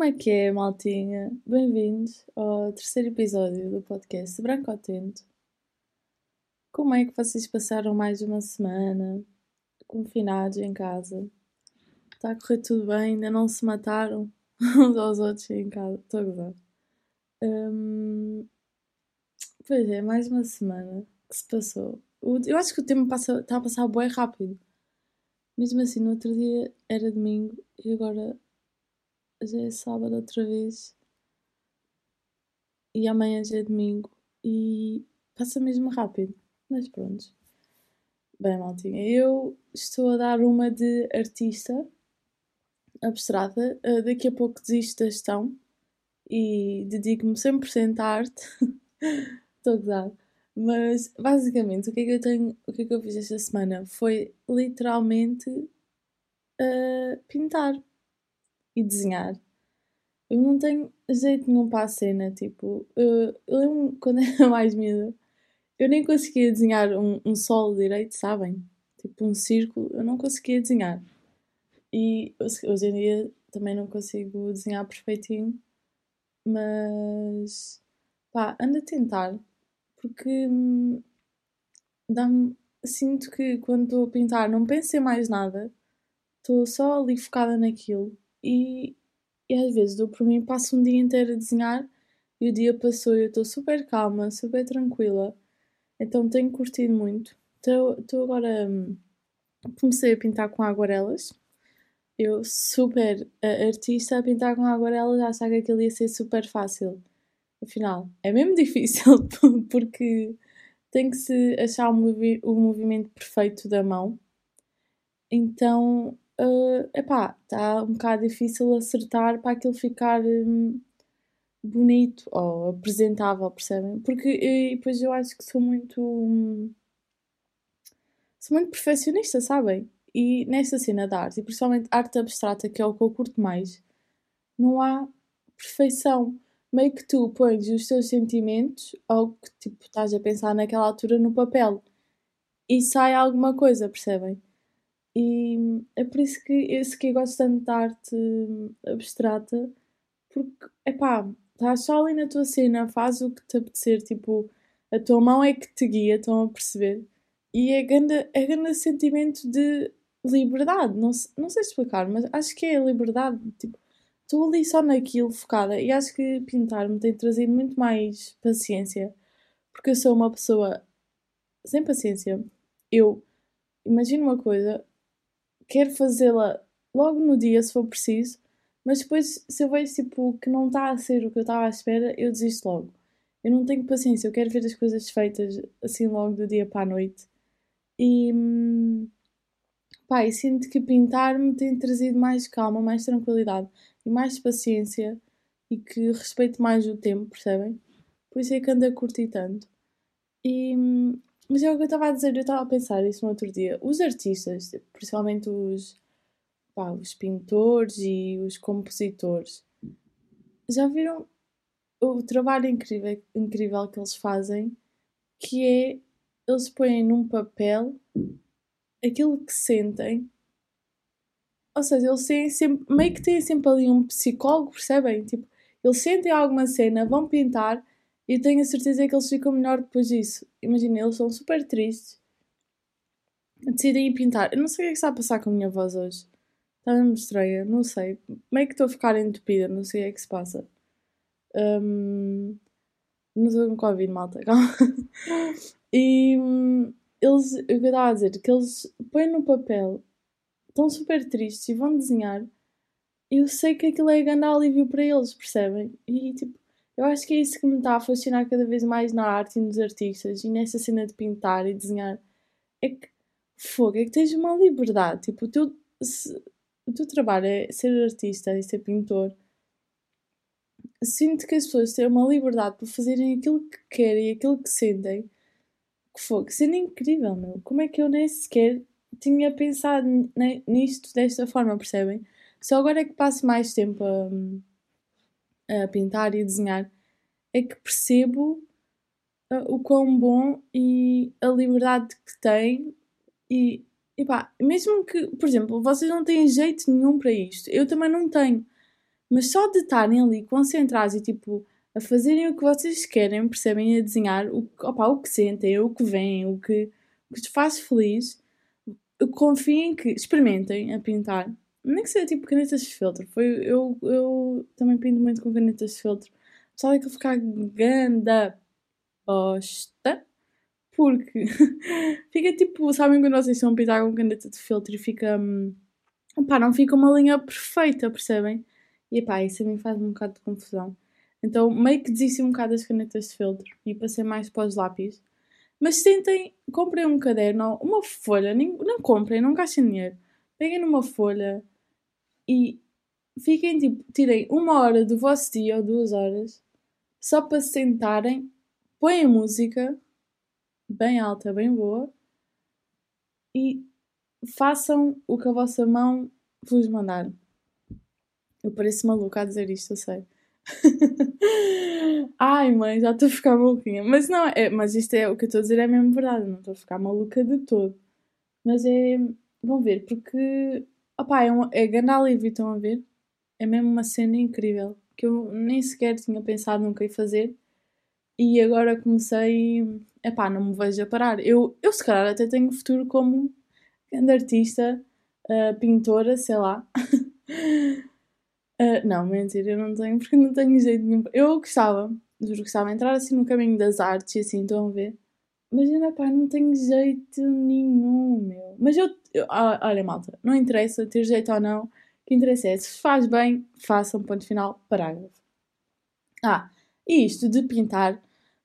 Como é que é, maltinha? Bem-vindos ao terceiro episódio do podcast Branco Atento. Como é que vocês passaram mais uma semana confinados em casa? Está a correr tudo bem? Ainda não se mataram uns aos outros em casa? Estou a gozar. Hum, pois é, mais uma semana que se passou. Eu acho que o tempo passa, está a passar bem rápido. Mesmo assim, no outro dia era domingo e agora já é sábado outra vez. E amanhã já é domingo. E passa mesmo rápido. Mas pronto. Bem, maltinha, eu estou a dar uma de artista abstrata. Uh, daqui a pouco desisto da gestão e dedico-me 100% à arte. Estou a gozar. Mas basicamente o que é que eu tenho, o que é que eu fiz esta semana foi literalmente uh, pintar e desenhar. Eu não tenho jeito nenhum para a cena, tipo, uh, eu lembro quando era mais miúda, eu nem conseguia desenhar um, um solo direito, sabem? Tipo um círculo, eu não conseguia desenhar. E hoje em dia também não consigo desenhar perfeitinho, mas pá, ando a tentar porque hum, dá-me. Sinto que quando estou a pintar não penso em mais nada, estou só ali focada naquilo e, e às vezes dou por mim, passo um dia inteiro a desenhar e o dia passou e eu estou super calma, super tranquila, então tenho curtido muito. Estou agora. Hum, comecei a pintar com aguarelas. Eu, super uh, artista, a pintar com aguarelas, achava que aquilo ia ser super fácil Afinal, é mesmo difícil porque tem que se achar o, movi o movimento perfeito da mão. Então, uh, epá, está um bocado difícil acertar para aquilo ficar um, bonito ou apresentável, percebem? Porque e depois eu acho que sou muito. Um, sou muito perfeccionista, sabem? E nesta cena da arte, e principalmente arte abstrata, que é o que eu curto mais, não há perfeição meio que tu pões os teus sentimentos ou que tipo estás a pensar naquela altura no papel e sai alguma coisa, percebem? E é por isso que esse que eu gosto tanto de arte abstrata, porque é pá, estás só ali na tua cena, faz o que te apetecer, tipo, a tua mão é que te guia, estão a perceber? E é grande, é grande sentimento de liberdade, não, não sei explicar, mas acho que é a liberdade, tipo, estou ali só naquilo focada e acho que pintar me tem trazido muito mais paciência porque eu sou uma pessoa sem paciência. Eu imagino uma coisa, quero fazê-la logo no dia se for preciso, mas depois se eu vejo tipo que não está a ser o que eu estava à espera, eu desisto logo. Eu não tenho paciência, eu quero ver as coisas feitas assim logo do dia para a noite. E e sinto que pintar me tem trazido mais calma, mais tranquilidade e mais paciência e que respeite mais o tempo, percebem? Por isso é que ando a curtir tanto. E, mas é o que eu estava a dizer, eu estava a pensar isso no outro dia. Os artistas, principalmente os, pá, os pintores e os compositores, já viram o trabalho incrível, incrível que eles fazem, que é eles põem num papel aquilo que sentem ou seja, eles têm sempre, meio que têm sempre ali um psicólogo, percebem? Tipo, eles sentem alguma cena, vão pintar e tenho a certeza que eles ficam melhor depois disso. Imagina, eles são super tristes, decidem ir pintar. Eu não sei o que é que está a passar com a minha voz hoje. Está mesmo estranha, não sei. Meio que estou a ficar entupida, não sei o que é que se passa. Um, não estou com Covid, malta, calma. E um, eles, o que eu estava a dizer, que eles põem no papel estão super tristes e vão desenhar, eu sei que aquilo é grande alívio para eles, percebem? E tipo, eu acho que é isso que me está a fascinar cada vez mais na arte e nos artistas e nessa cena de pintar e desenhar. É que fogo, é que tens uma liberdade. Tipo, o teu, se, o teu trabalho é ser artista e ser pintor. Sinto que as pessoas têm uma liberdade para fazerem aquilo que querem e aquilo que sentem. Que fogo, sendo incrível, meu. Como é que eu nem sequer tinha pensado nisto desta forma, percebem? Só agora é que passo mais tempo a, a pintar e desenhar é que percebo uh, o quão bom e a liberdade que tem e, pá, mesmo que, por exemplo, vocês não têm jeito nenhum para isto, eu também não tenho, Mas só de estarem ali concentrados e tipo a fazerem o que vocês querem, percebem? A desenhar o, opa, o que sentem, o que veem, o que, o que te faz feliz. Confiem que experimentem a pintar. Nem que seja tipo canetas de filtro. Foi, eu, eu também pinto muito com canetas de filtro. Só é que ficar ganda bosta. Porque fica tipo, sabem quando vocês estão a pintar com caneta de filtro e fica. Hum, pá, não fica uma linha perfeita, percebem? E pá, isso a mim faz um bocado de confusão. Então meio que desisti um bocado das canetas de filtro e passei mais para os lápis. Mas tentem, comprem um caderno, uma folha, nem, não comprem, não gastem dinheiro. Peguem numa folha e fiquem tipo, tirem uma hora do vosso dia ou duas horas só para se sentarem, põem música bem alta, bem boa e façam o que a vossa mão vos mandar. Eu pareço maluca a dizer isto, eu sei. Ai, mãe, já estou a ficar maluquinha. Mas não, é, mas isto é o que eu estou a dizer, é mesmo verdade. Não estou a ficar maluca de todo. Mas é. Vão ver, porque. Opá, é, um, é grande alívio, estão a ver? É mesmo uma cena incrível. Que eu nem sequer tinha pensado nunca em fazer. E agora comecei. Epá, não me vejo a parar. Eu, eu se calhar até tenho futuro como grande artista, uh, pintora, sei lá. Uh, não, mentira, eu não tenho, porque não tenho jeito nenhum. Eu gostava, juro gostava de entrar assim no caminho das artes e assim, estão a ver? Mas pá, não tenho jeito nenhum, meu. Mas eu, eu ah, olha, malta, não interessa ter jeito ou não. O que interessa é se faz bem, façam, ponto final, parágrafo. Ah, e isto de pintar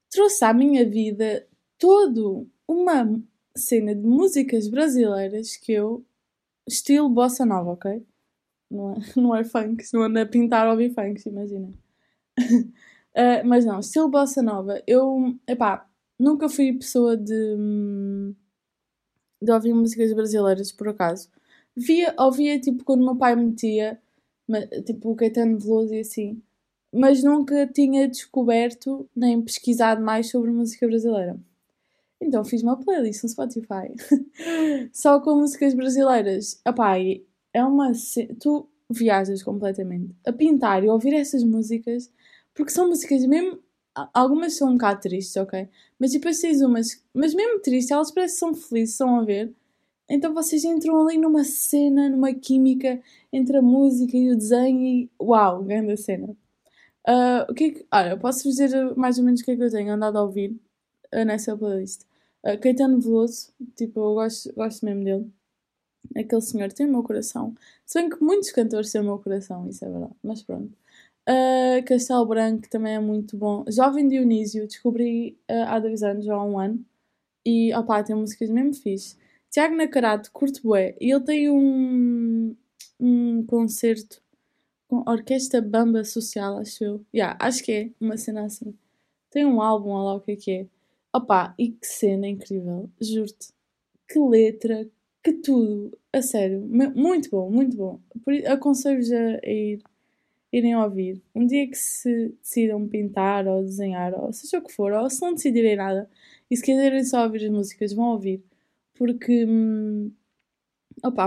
trouxe à minha vida todo uma cena de músicas brasileiras que eu estilo bossa nova, ok? não é, não é funk, não anda a pintar ou ouvir funk, imagina. uh, mas não, estilo bossa nova. Eu, epá, nunca fui pessoa de, de ouvir músicas brasileiras, por acaso. Via, ouvia, tipo, quando o meu pai metia, tipo, o Caetano Veloso e assim. Mas nunca tinha descoberto nem pesquisado mais sobre música brasileira. Então fiz uma playlist no Spotify. Só com músicas brasileiras. Epá, é uma. Tu viajas completamente a pintar e ouvir essas músicas, porque são músicas mesmo. Algumas são um bocado tristes, ok? Mas depois tens umas. Mas mesmo tristes, elas parecem são felizes, estão a ver? Então vocês entram ali numa cena, numa química entre a música e o desenho e. Uau, grande cena! Uh, o que é que. Olha, posso dizer mais ou menos o que é que eu tenho andado a ouvir uh, nessa playlist. Uh, Caetano Veloso, tipo, eu gosto, gosto mesmo dele. Aquele senhor tem o meu coração. Se bem que muitos cantores têm o meu coração, isso é verdade. Mas pronto. Uh, Castelo Branco também é muito bom. Jovem Dionísio, descobri uh, há dois anos, ou há um ano. E, opá, tem músicas mesmo fixe. Tiago Nacarato, curto bué. E ele tem um, um concerto com Orquestra Bamba Social, acho eu. Yeah, acho que é uma cena assim. Tem um álbum, olha lá o que é que é. Opá, e que cena incrível, juro-te. Que letra, que tudo, a sério, muito bom, muito bom. Aconselho-vos a ir, irem ouvir. Um dia que se decidam pintar ou desenhar, ou seja o que for, ou se não decidirem nada, e se quiserem só ouvir as músicas, vão ouvir. Porque, hum,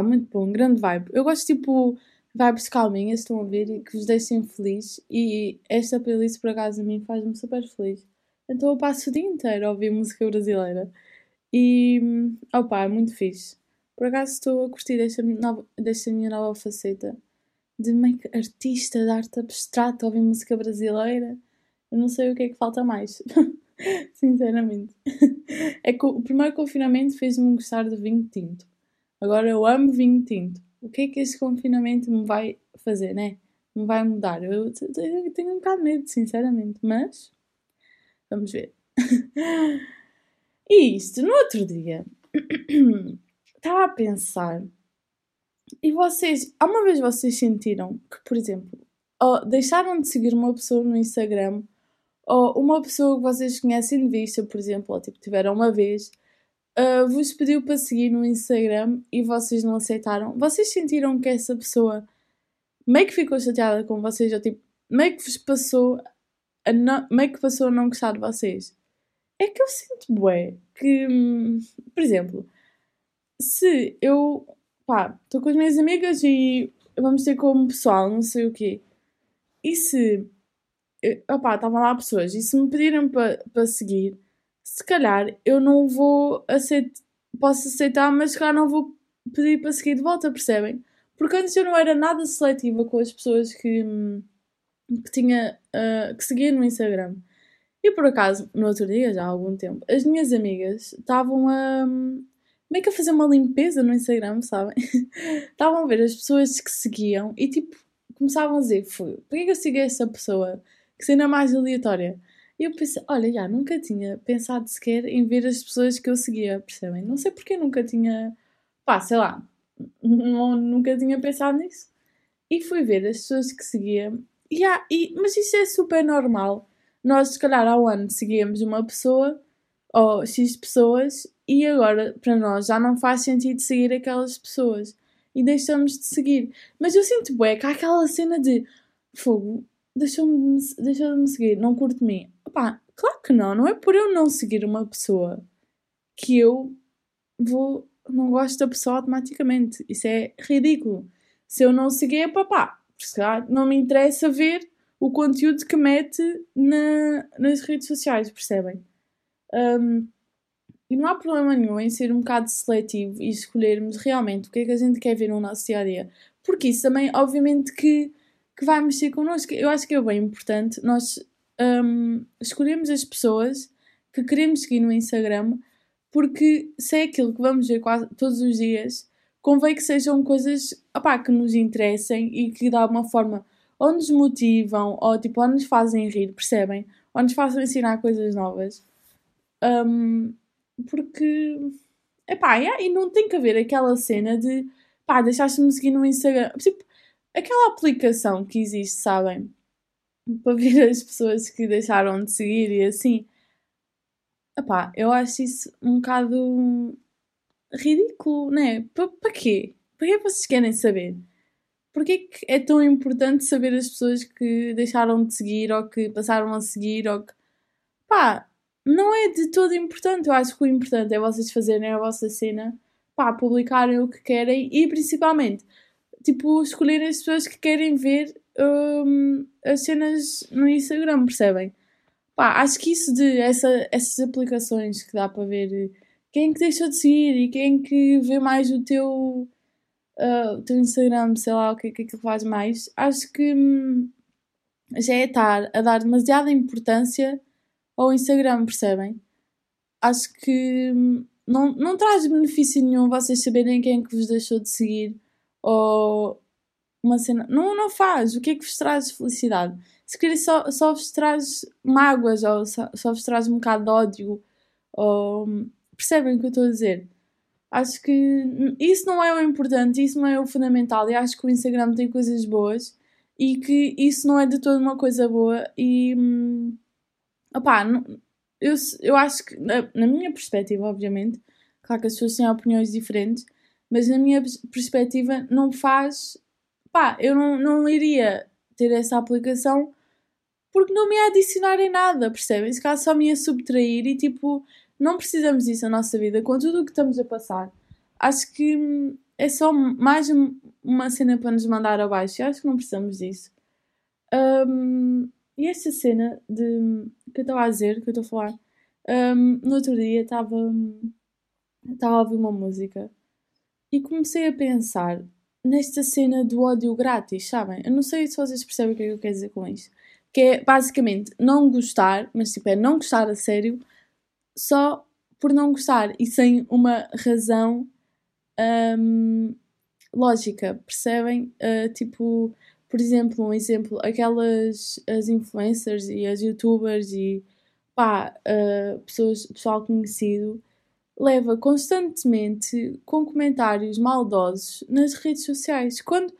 muito bom, grande vibe. Eu gosto tipo vibes calminhas, estão a ver, e que vos deixem feliz. E esta playlist, por acaso, a mim faz-me super feliz. Então eu passo o dia inteiro a ouvir música brasileira. E, hum, opá, é muito fixe. Por acaso estou a curtir desta, nova, desta minha nova faceta de artista de arte abstrata, ouvir música brasileira. Eu não sei o que é que falta mais. Sinceramente. É que o primeiro confinamento fez-me gostar de vinho tinto. Agora eu amo vinho tinto. O que é que esse confinamento me vai fazer, né? Me vai mudar? Eu tenho um bocado de medo, sinceramente. Mas vamos ver. E isto, no outro dia. estava a pensar. E vocês, alguma vez vocês sentiram que, por exemplo, deixaram de seguir uma pessoa no Instagram ou uma pessoa que vocês conhecem de vista, por exemplo, ou tipo, tiveram uma vez, uh, vos pediu para seguir no Instagram e vocês não aceitaram? Vocês sentiram que essa pessoa meio que ficou chateada com vocês, ou tipo, meio que vos passou a não, meio que passou a não gostar de vocês? É que eu sinto, bué, que, hum, por exemplo, se eu, pá, estou com as minhas amigas e vamos ter como pessoal, não sei o quê, e se. Opá, estavam lá pessoas, e se me pedirem para pa seguir, se calhar eu não vou aceitar. Posso aceitar, mas se calhar não vou pedir para seguir de volta, percebem? Porque antes eu não era nada seletiva com as pessoas que, que tinha. Uh, que seguia no Instagram. E por acaso, no outro dia, já há algum tempo, as minhas amigas estavam a. meio que a fazer uma limpeza no Instagram, sabem? estavam a ver as pessoas que seguiam e tipo, começavam a dizer: Porquê que eu sigo essa pessoa? Que cena mais aleatória. E eu pensei: Olha, já, nunca tinha pensado sequer em ver as pessoas que eu seguia, percebem? Não sei porque nunca tinha. pá, sei lá. nunca tinha pensado nisso. E fui ver as pessoas que seguia. E, há, e, mas isso é super normal nós, se calhar, ao ano seguíamos uma pessoa ou X pessoas e agora para nós já não faz sentido seguir aquelas pessoas e deixamos de seguir. Mas eu sinto bué que há aquela cena de fogo, deixou-me deixou de me seguir, não curto mim. Opá, claro que não, não é por eu não seguir uma pessoa que eu vou, não gosto da pessoa automaticamente. Isso é ridículo. Se eu não seguir, é papá, não me interessa ver o conteúdo que mete na, nas redes sociais, percebem? Um, e não há problema nenhum em ser um bocado seletivo e escolhermos realmente o que é que a gente quer ver no nosso dia a dia. Porque isso também, obviamente, que, que vai mexer connosco. Eu acho que é bem importante nós um, escolhermos as pessoas que queremos seguir no Instagram, porque se é aquilo que vamos ver quase todos os dias, convém que sejam coisas opá, que nos interessem e que de alguma forma ou nos motivam, ou tipo, ou nos fazem rir, percebem? Ou nos fazem ensinar coisas novas. Um, porque, epá, yeah, e não tem que haver aquela cena de, pá, deixaste-me seguir no Instagram. Tipo, aquela aplicação que existe, sabem? Para ver as pessoas que deixaram de seguir e assim. Epá, eu acho isso um bocado ridículo, né? Para quê? Para que vocês querem saber? Porquê que é tão importante saber as pessoas que deixaram de seguir ou que passaram a seguir ou que. pá, não é de todo importante. Eu acho que o importante é vocês fazerem a vossa cena, pá, publicarem o que querem e principalmente, tipo, escolherem as pessoas que querem ver um, as cenas no Instagram, percebem? Pá, acho que isso de essa, essas aplicações que dá para ver quem que deixou de seguir e quem que vê mais o teu uh, o teu Instagram, sei lá o que é que faz mais, acho que hum, já é estar a dar demasiada importância ao Instagram, percebem? Acho que hum, não, não traz benefício nenhum vocês saberem quem é que vos deixou de seguir ou uma cena. Não, não faz. O que é que vos traz felicidade? Se querer só, só vos traz mágoas ou só, só vos traz um bocado de ódio ou hum, percebem o que eu estou a dizer? Acho que isso não é o importante, isso não é o fundamental. E acho que o Instagram tem coisas boas e que isso não é de toda uma coisa boa. E hum, opá, eu, eu acho que, na, na minha perspectiva, obviamente, claro que as pessoas têm opiniões diferentes, mas na minha perspectiva não faz. Pá, eu não, não iria ter essa aplicação porque não me ia adicionar em nada, percebem? Se caso só me ia subtrair e tipo, não precisamos disso na nossa vida, com tudo o que estamos a passar. Acho que é só mais uma cena para nos mandar abaixo. Eu acho que não precisamos disso. Um, e esta cena de que eu estava a dizer, que eu estou a falar, um, no outro dia estava estava a ouvir uma música e comecei a pensar nesta cena do ódio grátis, sabem? Eu não sei se vocês percebem o que é que eu quero dizer com isto. Que é basicamente não gostar, mas tipo é não gostar a sério só por não gostar e sem uma razão um, lógica, percebem? Uh, tipo, por exemplo, um exemplo, aquelas as influencers e as youtubers e pá, uh, pessoas, pessoal conhecido leva constantemente com comentários maldosos nas redes sociais. Quando,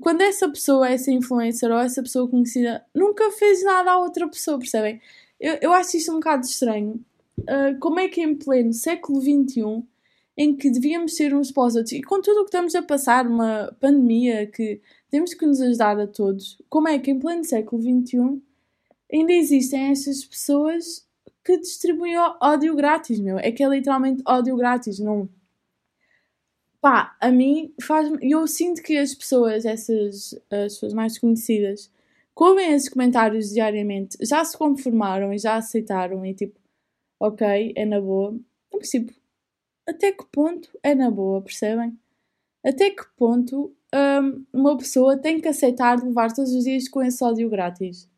quando essa pessoa, essa influencer ou essa pessoa conhecida nunca fez nada à outra pessoa, percebem? Eu, eu acho isto um bocado estranho uh, como é que em pleno século XXI, em que devíamos ser uns para os outros, e com tudo o que estamos a passar, uma pandemia que temos que nos ajudar a todos, como é que em pleno século XXI ainda existem essas pessoas que distribuem ódio grátis, meu? É que é literalmente ódio grátis, não. Pá, a mim faz. Eu sinto que as pessoas, essas as pessoas mais conhecidas, ouvem esses comentários diariamente já se conformaram e já aceitaram e tipo, ok, é na boa. Mas tipo, até que ponto é na boa, percebem? Até que ponto um, uma pessoa tem que aceitar levar todos os dias com esse ódio grátis?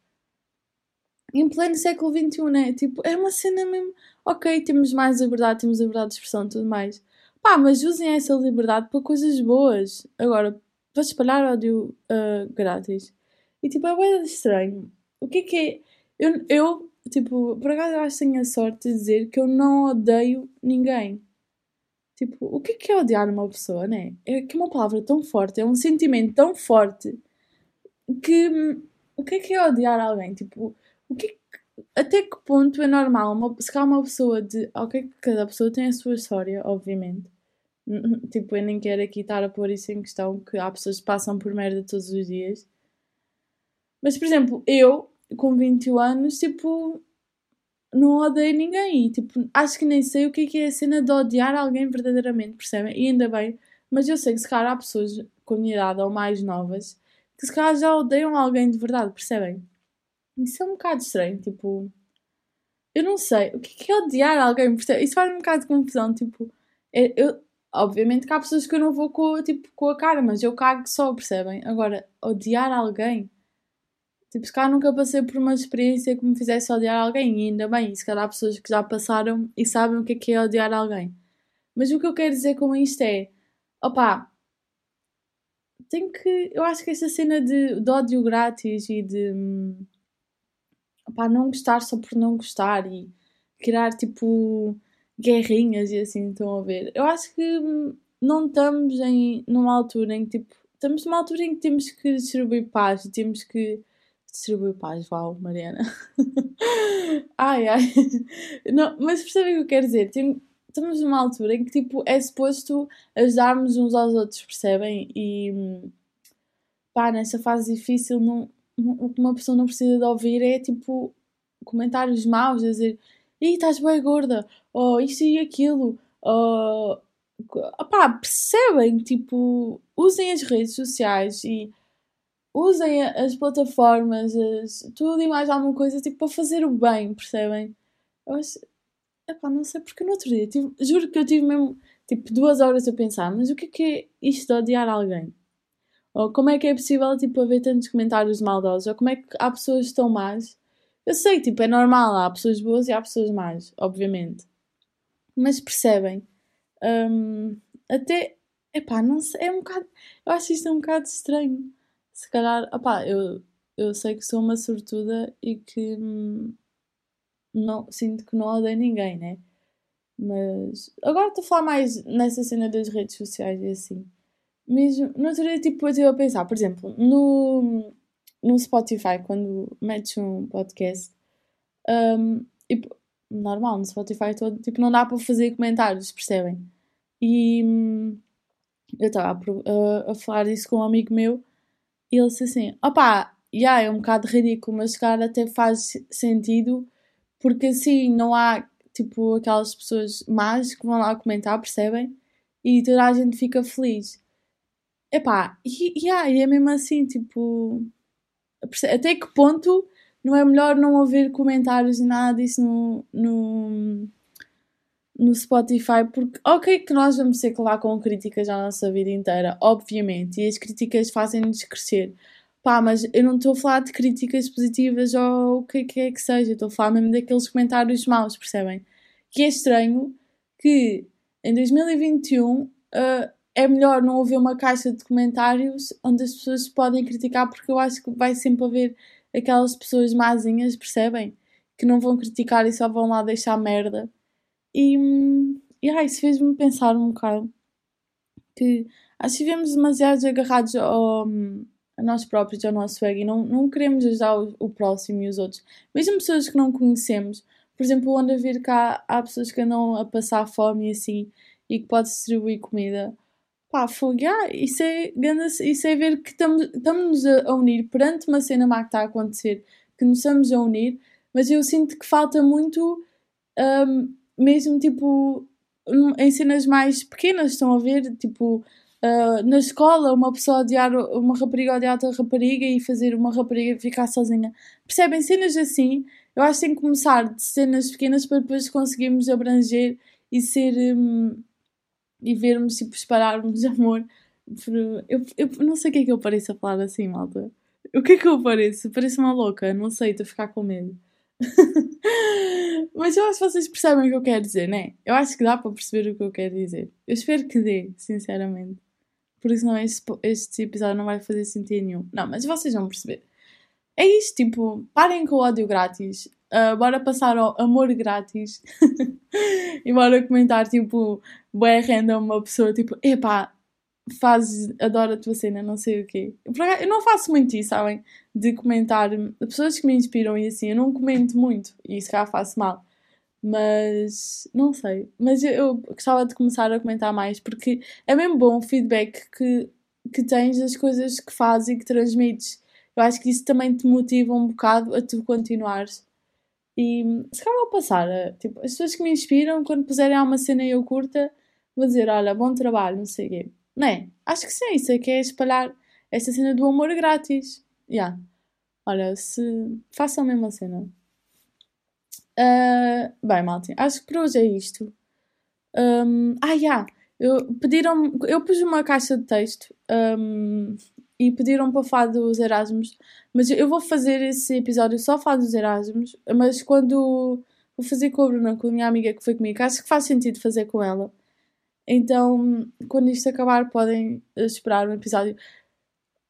Em pleno século XXI, né? Tipo, é uma cena mesmo. Ok, temos mais liberdade, temos liberdade de expressão e tudo mais. Pá, mas usem essa liberdade para coisas boas. Agora, para espalhar ódio uh, grátis. E tipo, é bem estranho. O que é que é. Eu, eu tipo, por acaso eu acho que tenho a sorte de dizer que eu não odeio ninguém. Tipo, o que é que é odiar uma pessoa, né? É que é uma palavra tão forte, é um sentimento tão forte que. O que é que é odiar alguém? Tipo, o que, é que até que ponto é normal uma, se calhar uma pessoa de. Ok, cada pessoa tem a sua história, obviamente. Tipo, eu nem quero aqui estar a pôr isso em questão, que há pessoas que passam por merda todos os dias. Mas, por exemplo, eu, com 21 anos, tipo, não odeio ninguém. Tipo, acho que nem sei o que é, que é a cena de odiar alguém verdadeiramente, percebem? E ainda bem, mas eu sei que se calhar há pessoas com minha idade ou mais novas que se calhar já odeiam alguém de verdade, percebem? Isso é um bocado estranho, tipo. Eu não sei. O que é, é odiar alguém? Percebe? Isso faz um bocado de confusão, tipo. É, eu, obviamente que há pessoas que eu não vou com, tipo, com a cara, mas eu cago só, percebem? Agora, odiar alguém Tipo, se calhar nunca passei por uma experiência que me fizesse odiar alguém, e ainda bem, se calhar há pessoas que já passaram e sabem o que é que é odiar alguém. Mas o que eu quero dizer com isto é, opá, tem que. Eu acho que essa cena de, de ódio grátis e de. opá, não gostar só por não gostar e criar tipo guerrinhas e assim, estão a ver. Eu acho que não estamos em, numa altura em que tipo. Estamos numa altura em que temos que distribuir paz e temos que distribui paz, uau, Mariana. ai, ai. Não, mas percebem o que eu quero dizer? estamos numa altura em que tipo, é suposto ajudarmos uns aos outros, percebem? E pá, nessa fase difícil, não, o que uma pessoa não precisa de ouvir é tipo comentários maus, dizer Ih, estás bem gorda, ou isto e aquilo, ou pá, percebem? Tipo, usem as redes sociais e usem as plataformas, as, tudo e mais alguma coisa, tipo, para fazer o bem, percebem? Eu acho. Epá, não sei porque no outro dia, tive, juro que eu tive mesmo, tipo, duas horas a pensar, mas o que é que é isto de odiar alguém? Ou como é que é possível, tipo, haver tantos comentários maldosos? Ou como é que há pessoas tão más? Eu sei, tipo, é normal, há pessoas boas e há pessoas más, obviamente. Mas percebem? Um, até, epá, não sei, é um bocado, eu acho isto um bocado estranho se calhar, opá, eu, eu sei que sou uma sortuda e que hum, não, sinto que não odeio ninguém, né? Mas agora estou a falar mais nessa cena das redes sociais e assim. Mesmo, no outro tipo, eu estive a pensar, por exemplo, no, no Spotify, quando metes um podcast, um, e, normal, no Spotify todo, tipo, não dá para fazer comentários, percebem? E hum, eu estava a, a, a, falar isso com um amigo meu e ele disse assim: opá, yeah, é um bocado ridículo, mas cara até faz sentido porque assim não há tipo aquelas pessoas más que vão lá comentar, percebem? E toda a gente fica feliz. Epá, e, yeah, e é mesmo assim, tipo. Até que ponto não é melhor não haver comentários e nada disso no, no, no Spotify, porque ok que nós vamos ser que lá com críticas a nossa vida inteira, obviamente, e as críticas fazem-nos crescer. Pá, mas eu não estou a falar de críticas positivas ou o que é que seja, estou a falar mesmo daqueles comentários maus, percebem? Que é estranho que em 2021 uh, é melhor não haver uma caixa de comentários onde as pessoas podem criticar, porque eu acho que vai sempre haver aquelas pessoas mazinhas, percebem? Que não vão criticar e só vão lá deixar merda e, e ah, isso fez-me pensar um bocado que acho que vivemos demasiado agarrados ao, a nós próprios, ao nosso ego e não, não queremos ajudar o, o, próximo e os outros. Mesmo pessoas que não conhecemos, por exemplo, onde a ver cá há pessoas que andam a passar fome e assim e que pode distribuir comida. Pá, fogo, isso, é, isso é ver que estamos a unir perante uma cena má que está a acontecer, que nos estamos a unir, mas eu sinto que falta muito um, mesmo tipo em cenas mais pequenas, estão a ver? Tipo, Uh, na escola, uma pessoa odiar uma rapariga odiar outra rapariga e fazer uma rapariga ficar sozinha. Percebem? Cenas assim, eu acho que tem que começar de cenas pequenas para depois conseguirmos abranger e ser. Um, e vermos, tipo, espalharmos amor. Eu, eu não sei o que é que eu pareço a falar assim, malta. O que é que eu pareço? Pareço uma louca, não sei, estou a ficar com medo. Mas eu acho que vocês percebem o que eu quero dizer, né? Eu acho que dá para perceber o que eu quero dizer. Eu espero que dê, sinceramente. Por isso não este, este episódio não vai fazer sentido nenhum. Não, mas vocês vão perceber. É isto, tipo, parem com o ódio grátis. Uh, bora passar ao amor grátis. e bora comentar, tipo, bué random uma pessoa, tipo, epá, fazes, adoro a tua cena, não sei o quê. Eu não faço muito isso, sabem? De comentar pessoas que me inspiram e assim, eu não comento muito e se calhar faço mal. Mas não sei. Mas eu, eu gostava de começar a comentar mais porque é mesmo bom o feedback que, que tens das coisas que fazes e que transmites. Eu acho que isso também te motiva um bocado a tu continuares. E se calhar vou passar. A, tipo, as pessoas que me inspiram, quando puserem uma cena e eu curta, vou dizer: Olha, bom trabalho, não sei o quê. Não é? Acho que sim, isso é que é espalhar esta cena do amor grátis. Yeah. Olha, se façam a mesma cena. Uh, bem, Maltin, acho que por hoje é isto. Um, ah, já! Yeah. Eu, pediram eu pus uma caixa de texto um, e pediram para falar dos Erasmus, mas eu vou fazer esse episódio só falar dos Erasmus, mas quando vou fazer com a Bruna, com a minha amiga que foi comigo, acho que faz sentido fazer com ela. Então, quando isto acabar, podem esperar um episódio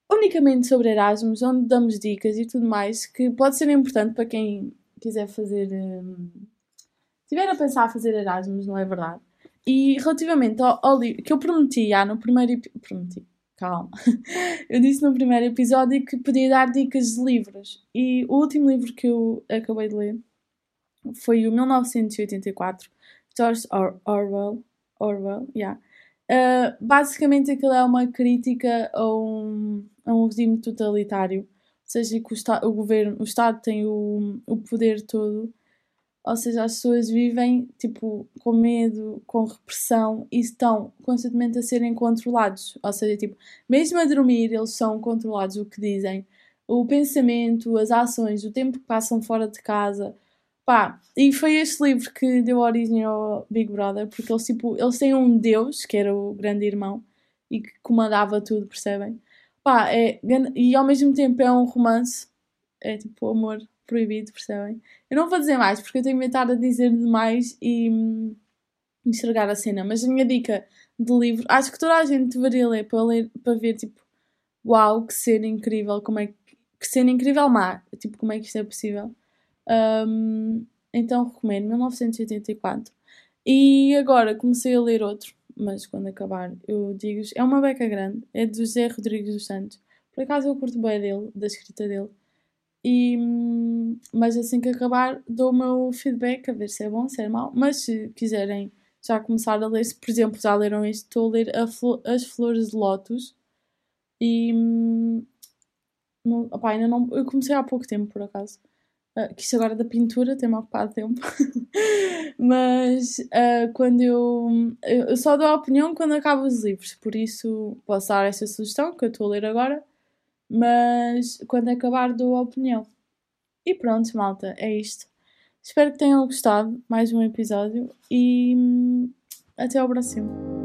unicamente sobre Erasmus, onde damos dicas e tudo mais, que pode ser importante para quem quiser fazer. Um, tiver a pensar a fazer Erasmus, não é verdade? E relativamente ao, ao livro que eu prometi já no primeiro prometi, calma. eu disse no primeiro episódio que podia dar dicas de livros. E o último livro que eu acabei de ler foi o 1984, George Orwell. Orwell, yeah. Uh, basicamente aquilo é uma crítica a um, a um regime totalitário, ou seja, que o, o governo, o Estado tem o, o poder todo, ou seja, as pessoas vivem tipo com medo, com repressão e estão constantemente a serem controlados, ou seja, tipo, mesmo a dormir eles são controlados o que dizem, o pensamento, as ações, o tempo que passam fora de casa, Pá, e foi este livro que deu origem ao Big Brother, porque eles, tipo, eles têm um deus, que era o grande irmão, e que comandava tudo, percebem? Pá, é, e ao mesmo tempo é um romance, é tipo amor proibido, percebem? Eu não vou dizer mais, porque eu tenho medo de dizer demais e hum, enxergar a cena, mas a minha dica de livro, acho que toda a gente deveria ler para, ler, para ver, tipo, uau, que cena incrível, como é que, que cena incrível má, tipo, como é que isto é possível. Um, então recomendo 1984. E agora comecei a ler outro, mas quando acabar eu digo é uma beca grande, é de José Rodrigues dos Santos. Por acaso eu curto bem dele, da escrita dele. E, mas assim que acabar dou o meu feedback a ver se é bom, se é mau. Mas se quiserem já começar a ler, se por exemplo já leram isto, estou a ler a As Flores de Lótus. E não, opa, ainda não, eu comecei há pouco tempo por acaso. Uh, que isto agora da pintura tem-me ocupado tempo. Mas uh, quando eu, eu só dou a opinião quando acabo os livros, por isso posso dar esta sugestão que eu estou a ler agora, mas quando acabar dou a opinião. E pronto, malta, é isto. Espero que tenham gostado mais um episódio e hum, até ao próximo.